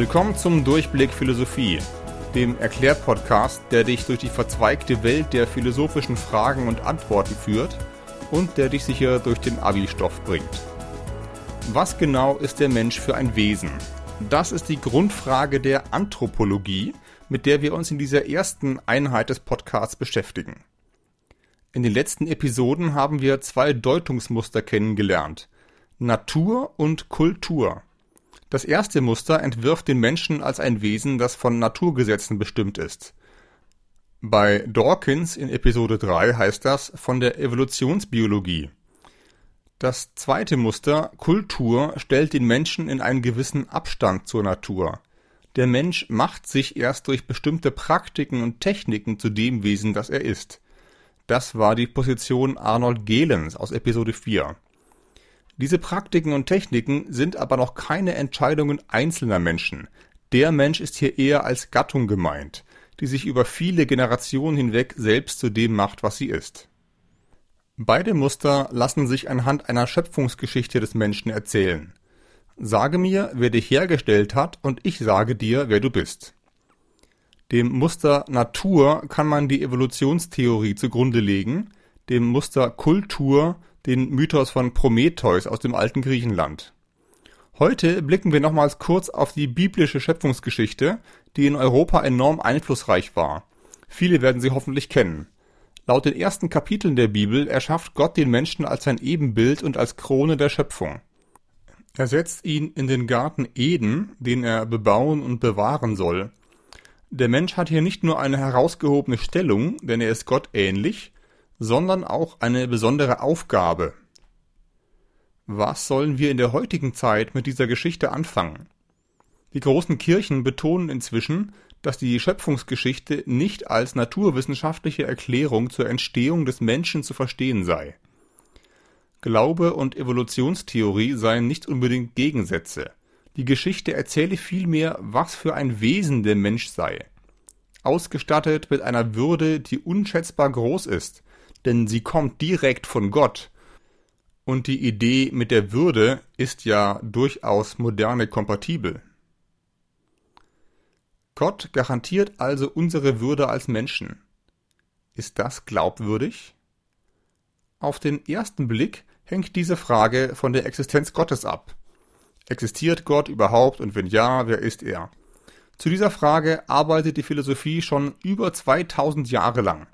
Willkommen zum Durchblick Philosophie, dem Erklärpodcast, der dich durch die verzweigte Welt der philosophischen Fragen und Antworten führt und der dich sicher durch den Abi-Stoff bringt. Was genau ist der Mensch für ein Wesen? Das ist die Grundfrage der Anthropologie, mit der wir uns in dieser ersten Einheit des Podcasts beschäftigen. In den letzten Episoden haben wir zwei Deutungsmuster kennengelernt. Natur und Kultur. Das erste Muster entwirft den Menschen als ein Wesen, das von Naturgesetzen bestimmt ist. Bei Dawkins in Episode 3 heißt das von der Evolutionsbiologie. Das zweite Muster, Kultur, stellt den Menschen in einen gewissen Abstand zur Natur. Der Mensch macht sich erst durch bestimmte Praktiken und Techniken zu dem Wesen, das er ist. Das war die Position Arnold Gehlens aus Episode 4. Diese Praktiken und Techniken sind aber noch keine Entscheidungen einzelner Menschen. Der Mensch ist hier eher als Gattung gemeint, die sich über viele Generationen hinweg selbst zu dem macht, was sie ist. Beide Muster lassen sich anhand einer Schöpfungsgeschichte des Menschen erzählen. Sage mir, wer dich hergestellt hat, und ich sage dir, wer du bist. Dem Muster Natur kann man die Evolutionstheorie zugrunde legen, dem Muster Kultur den Mythos von Prometheus aus dem alten Griechenland. Heute blicken wir nochmals kurz auf die biblische Schöpfungsgeschichte, die in Europa enorm einflussreich war. Viele werden sie hoffentlich kennen. Laut den ersten Kapiteln der Bibel erschafft Gott den Menschen als sein Ebenbild und als Krone der Schöpfung. Er setzt ihn in den Garten Eden, den er bebauen und bewahren soll, der Mensch hat hier nicht nur eine herausgehobene Stellung, denn er ist Gott ähnlich, sondern auch eine besondere Aufgabe. Was sollen wir in der heutigen Zeit mit dieser Geschichte anfangen? Die großen Kirchen betonen inzwischen, dass die Schöpfungsgeschichte nicht als naturwissenschaftliche Erklärung zur Entstehung des Menschen zu verstehen sei. Glaube und Evolutionstheorie seien nicht unbedingt Gegensätze. Die Geschichte erzähle vielmehr, was für ein Wesen der Mensch sei. Ausgestattet mit einer Würde, die unschätzbar groß ist, denn sie kommt direkt von Gott. Und die Idee mit der Würde ist ja durchaus moderne kompatibel. Gott garantiert also unsere Würde als Menschen. Ist das glaubwürdig? Auf den ersten Blick hängt diese Frage von der Existenz Gottes ab. Existiert Gott überhaupt und wenn ja, wer ist er? Zu dieser Frage arbeitet die Philosophie schon über 2000 Jahre lang.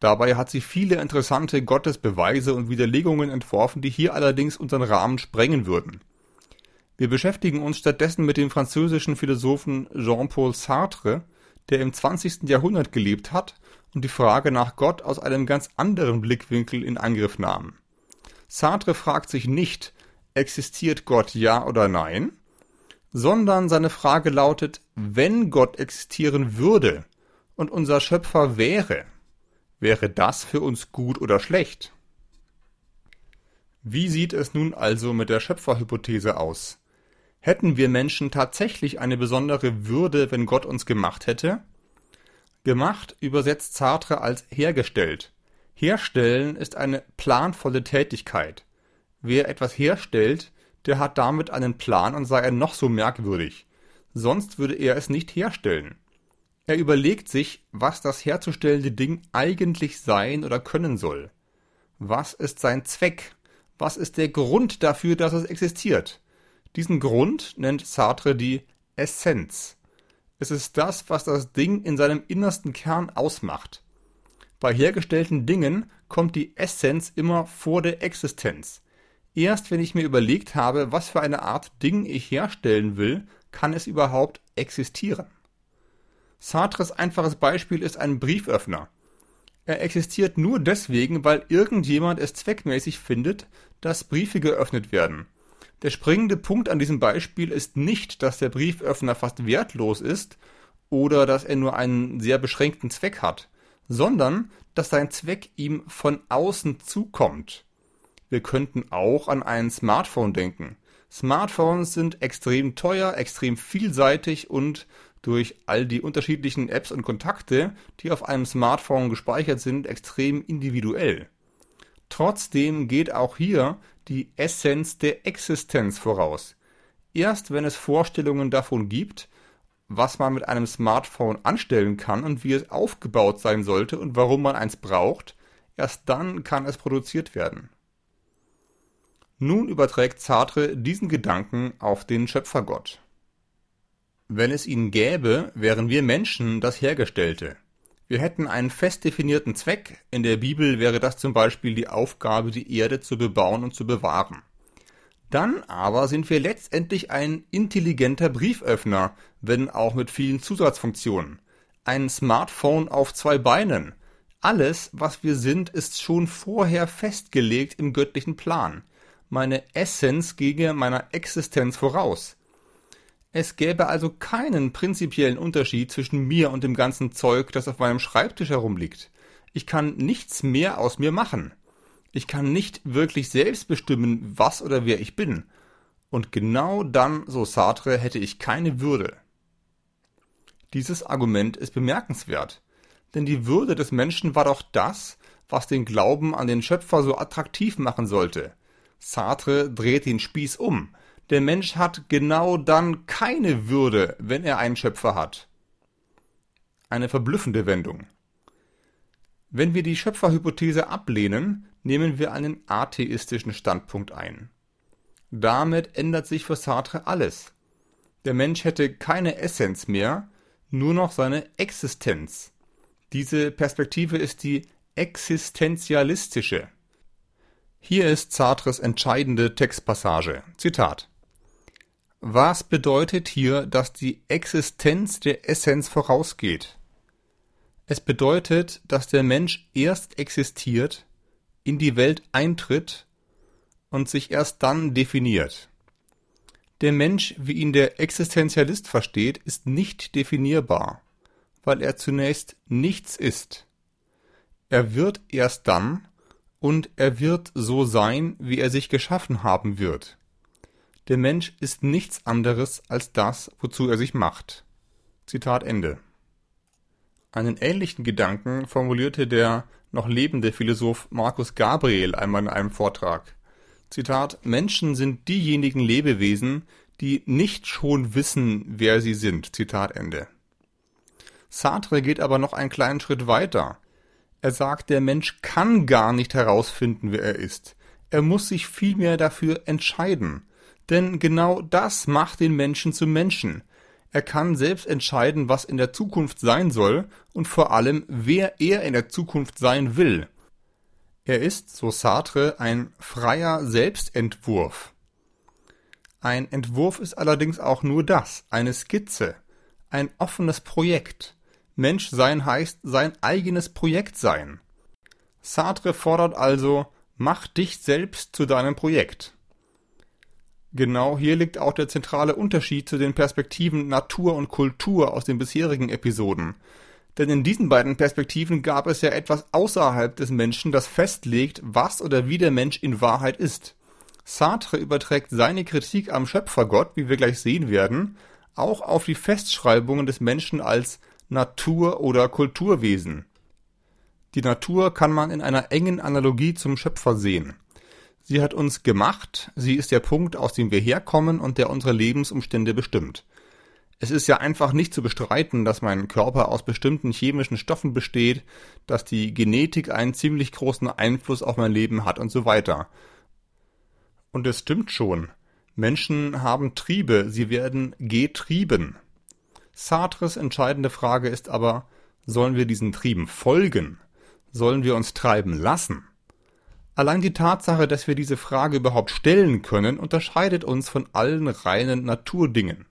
Dabei hat sie viele interessante Gottesbeweise und Widerlegungen entworfen, die hier allerdings unseren Rahmen sprengen würden. Wir beschäftigen uns stattdessen mit dem französischen Philosophen Jean-Paul Sartre, der im 20. Jahrhundert gelebt hat und die Frage nach Gott aus einem ganz anderen Blickwinkel in Angriff nahm. Sartre fragt sich nicht, existiert Gott ja oder nein, sondern seine Frage lautet, wenn Gott existieren würde und unser Schöpfer wäre, wäre das für uns gut oder schlecht? Wie sieht es nun also mit der Schöpferhypothese aus? Hätten wir Menschen tatsächlich eine besondere Würde, wenn Gott uns gemacht hätte? Gemacht übersetzt Sartre als hergestellt. Herstellen ist eine planvolle Tätigkeit. Wer etwas herstellt, der hat damit einen Plan und sei er noch so merkwürdig. Sonst würde er es nicht herstellen. Er überlegt sich, was das herzustellende Ding eigentlich sein oder können soll. Was ist sein Zweck? Was ist der Grund dafür, dass es existiert? Diesen Grund nennt Sartre die Essenz. Es ist das, was das Ding in seinem innersten Kern ausmacht. Bei hergestellten Dingen kommt die Essenz immer vor der Existenz. Erst wenn ich mir überlegt habe, was für eine Art Ding ich herstellen will, kann es überhaupt existieren. Sartres einfaches Beispiel ist ein Brieföffner. Er existiert nur deswegen, weil irgendjemand es zweckmäßig findet, dass Briefe geöffnet werden. Der springende Punkt an diesem Beispiel ist nicht, dass der Brieföffner fast wertlos ist oder dass er nur einen sehr beschränkten Zweck hat, sondern dass sein Zweck ihm von außen zukommt. Wir könnten auch an ein Smartphone denken. Smartphones sind extrem teuer, extrem vielseitig und durch all die unterschiedlichen Apps und Kontakte, die auf einem Smartphone gespeichert sind, extrem individuell. Trotzdem geht auch hier die Essenz der Existenz voraus. erst wenn es Vorstellungen davon gibt, was man mit einem Smartphone anstellen kann und wie es aufgebaut sein sollte und warum man eins braucht, erst dann kann es produziert werden. Nun überträgt Sartre diesen Gedanken auf den Schöpfergott. Wenn es ihn gäbe, wären wir Menschen das Hergestellte. Wir hätten einen fest definierten Zweck. In der Bibel wäre das zum Beispiel die Aufgabe, die Erde zu bebauen und zu bewahren. Dann aber sind wir letztendlich ein intelligenter Brieföffner, wenn auch mit vielen Zusatzfunktionen. Ein Smartphone auf zwei Beinen. Alles, was wir sind, ist schon vorher festgelegt im göttlichen Plan. Meine Essenz ginge meiner Existenz voraus. Es gäbe also keinen prinzipiellen Unterschied zwischen mir und dem ganzen Zeug, das auf meinem Schreibtisch herumliegt. Ich kann nichts mehr aus mir machen. Ich kann nicht wirklich selbst bestimmen, was oder wer ich bin. Und genau dann, so Sartre, hätte ich keine Würde. Dieses Argument ist bemerkenswert, denn die Würde des Menschen war doch das, was den Glauben an den Schöpfer so attraktiv machen sollte. Sartre dreht den Spieß um. Der Mensch hat genau dann keine Würde, wenn er einen Schöpfer hat. Eine verblüffende Wendung. Wenn wir die Schöpferhypothese ablehnen, nehmen wir einen atheistischen Standpunkt ein. Damit ändert sich für Sartre alles. Der Mensch hätte keine Essenz mehr, nur noch seine Existenz. Diese Perspektive ist die existenzialistische. Hier ist Sartres entscheidende Textpassage. Zitat. Was bedeutet hier, dass die Existenz der Essenz vorausgeht? Es bedeutet, dass der Mensch erst existiert, in die Welt eintritt und sich erst dann definiert. Der Mensch, wie ihn der Existenzialist versteht, ist nicht definierbar, weil er zunächst nichts ist. Er wird erst dann und er wird so sein, wie er sich geschaffen haben wird. Der Mensch ist nichts anderes als das, wozu er sich macht. Zitat Ende. Einen ähnlichen Gedanken formulierte der noch lebende Philosoph Markus Gabriel einmal in einem Vortrag. Zitat Menschen sind diejenigen Lebewesen, die nicht schon wissen, wer sie sind. Zitat Ende. Sartre geht aber noch einen kleinen Schritt weiter. Er sagt, der Mensch kann gar nicht herausfinden, wer er ist. Er muss sich vielmehr dafür entscheiden. Denn genau das macht den Menschen zum Menschen. Er kann selbst entscheiden, was in der Zukunft sein soll und vor allem, wer er in der Zukunft sein will. Er ist, so Sartre, ein freier Selbstentwurf. Ein Entwurf ist allerdings auch nur das, eine Skizze, ein offenes Projekt. Menschsein heißt sein eigenes Projekt sein. Sartre fordert also, mach dich selbst zu deinem Projekt. Genau hier liegt auch der zentrale Unterschied zu den Perspektiven Natur und Kultur aus den bisherigen Episoden. Denn in diesen beiden Perspektiven gab es ja etwas außerhalb des Menschen, das festlegt, was oder wie der Mensch in Wahrheit ist. Sartre überträgt seine Kritik am Schöpfergott, wie wir gleich sehen werden, auch auf die Festschreibungen des Menschen als Natur- oder Kulturwesen. Die Natur kann man in einer engen Analogie zum Schöpfer sehen. Sie hat uns gemacht, sie ist der Punkt, aus dem wir herkommen und der unsere Lebensumstände bestimmt. Es ist ja einfach nicht zu bestreiten, dass mein Körper aus bestimmten chemischen Stoffen besteht, dass die Genetik einen ziemlich großen Einfluss auf mein Leben hat und so weiter. Und es stimmt schon. Menschen haben Triebe, sie werden getrieben. Sartres entscheidende Frage ist aber, sollen wir diesen Trieben folgen? Sollen wir uns treiben lassen? Allein die Tatsache, dass wir diese Frage überhaupt stellen können, unterscheidet uns von allen reinen Naturdingen.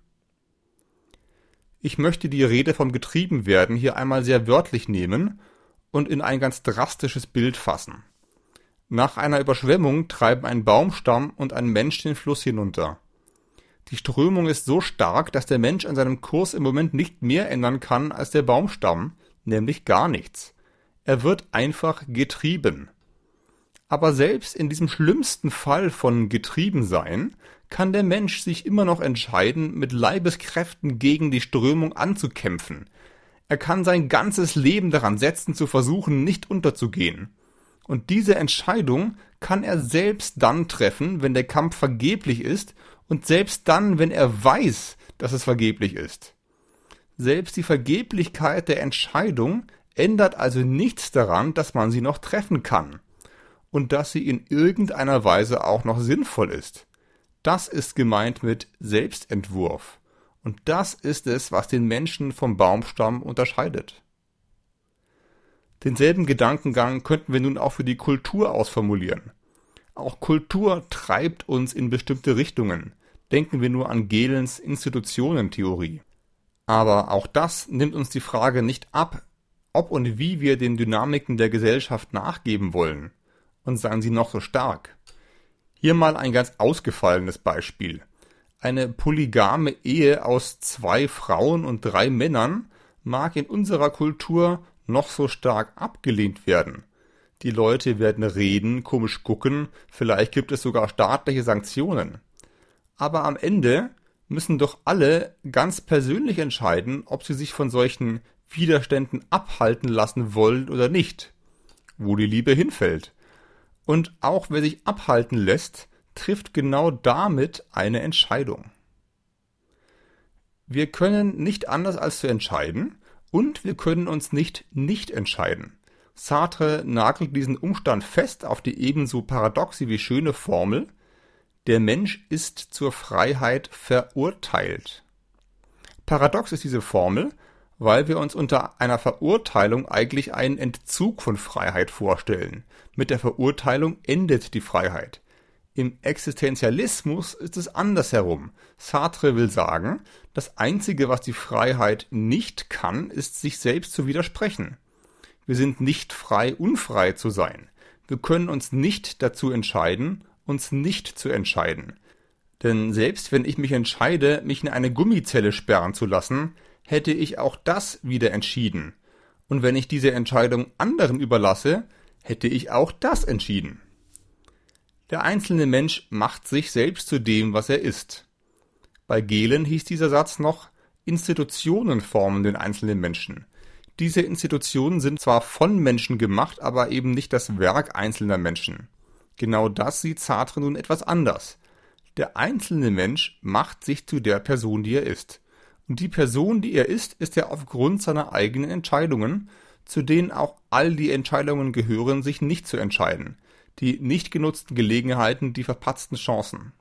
Ich möchte die Rede vom Getriebenwerden hier einmal sehr wörtlich nehmen und in ein ganz drastisches Bild fassen. Nach einer Überschwemmung treiben ein Baumstamm und ein Mensch den Fluss hinunter. Die Strömung ist so stark, dass der Mensch an seinem Kurs im Moment nicht mehr ändern kann als der Baumstamm, nämlich gar nichts. Er wird einfach getrieben. Aber selbst in diesem schlimmsten Fall von Getriebensein kann der Mensch sich immer noch entscheiden, mit Leibeskräften gegen die Strömung anzukämpfen. Er kann sein ganzes Leben daran setzen, zu versuchen, nicht unterzugehen. Und diese Entscheidung kann er selbst dann treffen, wenn der Kampf vergeblich ist Und selbst dann, wenn er weiß, dass es vergeblich ist. Selbst die Vergeblichkeit der Entscheidung ändert also nichts daran, dass man sie noch treffen kann und dass sie in irgendeiner Weise auch noch sinnvoll ist. Das ist gemeint mit Selbstentwurf. Und das ist es, was den Menschen vom Baumstamm unterscheidet. Denselben Gedankengang könnten wir nun auch für die Kultur ausformulieren. Auch Kultur treibt uns in bestimmte Richtungen. Denken wir nur an Gelens Institutionentheorie. Aber auch das nimmt uns die Frage nicht ab, ob und wie wir den Dynamiken der Gesellschaft nachgeben wollen. Und seien sie noch so stark. Hier mal ein ganz ausgefallenes Beispiel. Eine polygame Ehe aus zwei Frauen und drei Männern mag in unserer Kultur noch so stark abgelehnt werden. Die Leute werden reden, komisch gucken, vielleicht gibt es sogar staatliche Sanktionen. Aber am Ende müssen doch alle ganz persönlich entscheiden, ob sie sich von solchen Widerständen abhalten lassen wollen oder nicht, wo die Liebe hinfällt. Und auch wer sich abhalten lässt, trifft genau damit eine Entscheidung. Wir können nicht anders als zu entscheiden und wir können uns nicht nicht entscheiden. Sartre nagelt diesen Umstand fest auf die ebenso paradoxe wie schöne Formel Der Mensch ist zur Freiheit verurteilt. Paradox ist diese Formel, weil wir uns unter einer Verurteilung eigentlich einen Entzug von Freiheit vorstellen. Mit der Verurteilung endet die Freiheit. Im Existenzialismus ist es andersherum. Sartre will sagen, das Einzige, was die Freiheit nicht kann, ist sich selbst zu widersprechen. Wir sind nicht frei, unfrei zu sein. Wir können uns nicht dazu entscheiden, uns nicht zu entscheiden. Denn selbst wenn ich mich entscheide, mich in eine Gummizelle sperren zu lassen, hätte ich auch das wieder entschieden. Und wenn ich diese Entscheidung anderen überlasse, hätte ich auch das entschieden. Der einzelne Mensch macht sich selbst zu dem, was er ist. Bei Gehlen hieß dieser Satz noch, Institutionen formen den einzelnen Menschen. Diese Institutionen sind zwar von Menschen gemacht, aber eben nicht das Werk einzelner Menschen. Genau das sieht Sartre nun etwas anders. Der einzelne Mensch macht sich zu der Person, die er ist. Und die Person, die er ist, ist er aufgrund seiner eigenen Entscheidungen, zu denen auch all die Entscheidungen gehören, sich nicht zu entscheiden die nicht genutzten Gelegenheiten, die verpatzten Chancen.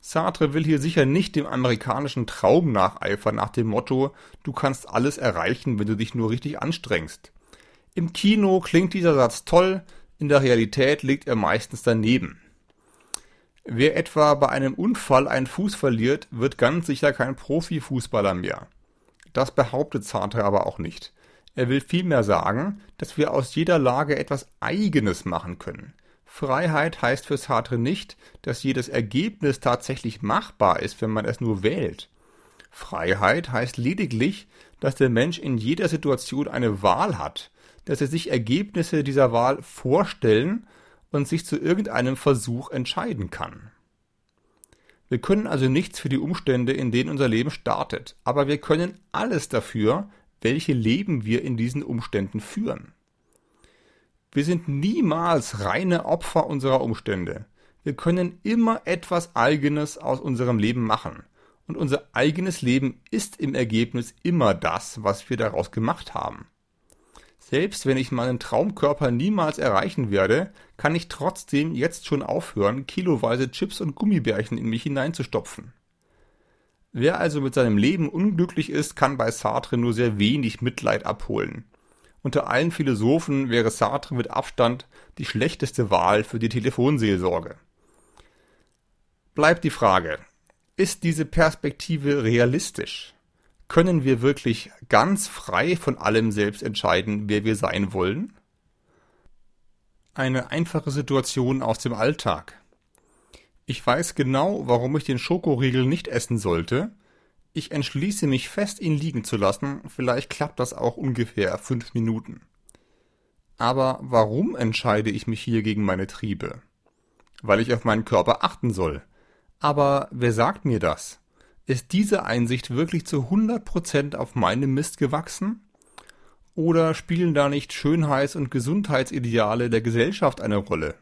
Sartre will hier sicher nicht dem amerikanischen Traum nacheifern nach dem Motto, du kannst alles erreichen, wenn du dich nur richtig anstrengst. Im Kino klingt dieser Satz toll, in der Realität liegt er meistens daneben. Wer etwa bei einem Unfall einen Fuß verliert, wird ganz sicher kein Profifußballer mehr. Das behauptet Sartre aber auch nicht. Er will vielmehr sagen, dass wir aus jeder Lage etwas Eigenes machen können. Freiheit heißt für Sartre nicht, dass jedes Ergebnis tatsächlich machbar ist, wenn man es nur wählt. Freiheit heißt lediglich, dass der Mensch in jeder Situation eine Wahl hat, dass er sich Ergebnisse dieser Wahl vorstellen und sich zu irgendeinem Versuch entscheiden kann. Wir können also nichts für die Umstände, in denen unser Leben startet, aber wir können alles dafür, welche Leben wir in diesen Umständen führen. Wir sind niemals reine Opfer unserer Umstände. Wir können immer etwas Eigenes aus unserem Leben machen. Und unser eigenes Leben ist im Ergebnis immer das, was wir daraus gemacht haben. Selbst wenn ich meinen Traumkörper niemals erreichen werde, kann ich trotzdem jetzt schon aufhören, kiloweise Chips und Gummibärchen in mich hineinzustopfen. Wer also mit seinem Leben unglücklich ist, kann bei Sartre nur sehr wenig Mitleid abholen. Unter allen Philosophen wäre Sartre mit Abstand die schlechteste Wahl für die Telefonseelsorge. Bleibt die Frage, ist diese Perspektive realistisch? Können wir wirklich ganz frei von allem selbst entscheiden, wer wir sein wollen? Eine einfache Situation aus dem Alltag. Ich weiß genau, warum ich den Schokoriegel nicht essen sollte. Ich entschließe mich fest, ihn liegen zu lassen. Vielleicht klappt das auch ungefähr fünf Minuten. Aber warum entscheide ich mich hier gegen meine Triebe? Weil ich auf meinen Körper achten soll. Aber wer sagt mir das? Ist diese Einsicht wirklich zu 100% auf meinem Mist gewachsen? Oder spielen da nicht Schönheits- und Gesundheitsideale der Gesellschaft eine Rolle?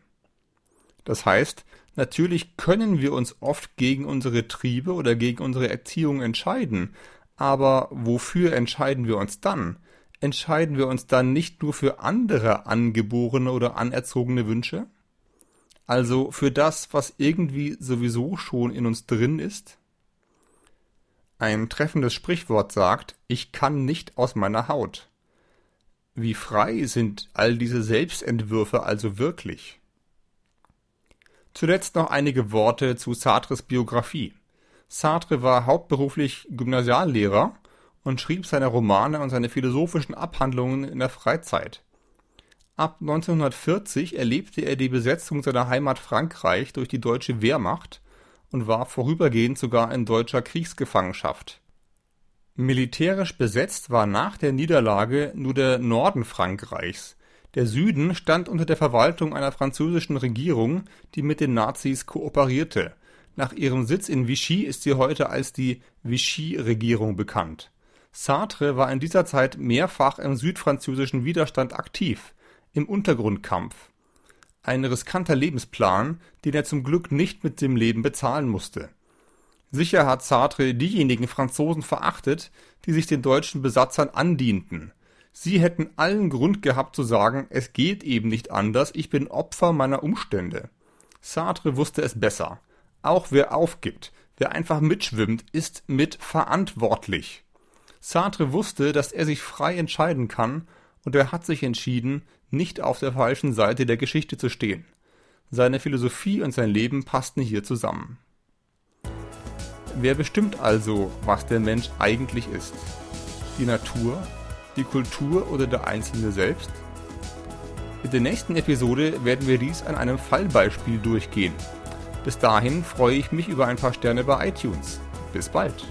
Das heißt, Natürlich können wir uns oft gegen unsere Triebe oder gegen unsere Erziehung entscheiden, aber wofür entscheiden wir uns dann? Entscheiden wir uns dann nicht nur für andere angeborene oder anerzogene Wünsche? Also für das, was irgendwie sowieso schon in uns drin ist? Ein treffendes Sprichwort sagt, ich kann nicht aus meiner Haut. Wie frei sind all diese Selbstentwürfe also wirklich? Zuletzt noch einige Worte zu Sartres Biografie. Sartre war hauptberuflich Gymnasiallehrer und schrieb seine Romane und seine philosophischen Abhandlungen in der Freizeit. Ab 1940 erlebte er die Besetzung seiner Heimat Frankreich durch die deutsche Wehrmacht und war vorübergehend sogar in deutscher Kriegsgefangenschaft. Militärisch besetzt war nach der Niederlage nur der Norden Frankreichs, der Süden stand unter der Verwaltung einer französischen Regierung, die mit den Nazis kooperierte. Nach ihrem Sitz in Vichy ist sie heute als die Vichy-Regierung bekannt. Sartre war in dieser Zeit mehrfach im südfranzösischen Widerstand aktiv, im Untergrundkampf ein riskanter Lebensplan, den er zum Glück nicht mit dem Leben bezahlen musste. Sicher hat Sartre diejenigen Franzosen verachtet, die sich den deutschen Besatzern andienten. Sie hätten allen Grund gehabt zu sagen, es geht eben nicht anders, ich bin Opfer meiner Umstände. Sartre wusste es besser. Auch wer aufgibt, wer einfach mitschwimmt, ist mitverantwortlich. Sartre wusste, dass er sich frei entscheiden kann, und er hat sich entschieden, nicht auf der falschen Seite der Geschichte zu stehen. Seine Philosophie und sein Leben passten hier zusammen. Wer bestimmt also, was der Mensch eigentlich ist? Die Natur, die Kultur oder der Einzelne selbst? In der nächsten Episode werden wir dies an einem Fallbeispiel durchgehen. Bis dahin freue ich mich über ein paar Sterne bei iTunes. Bis bald.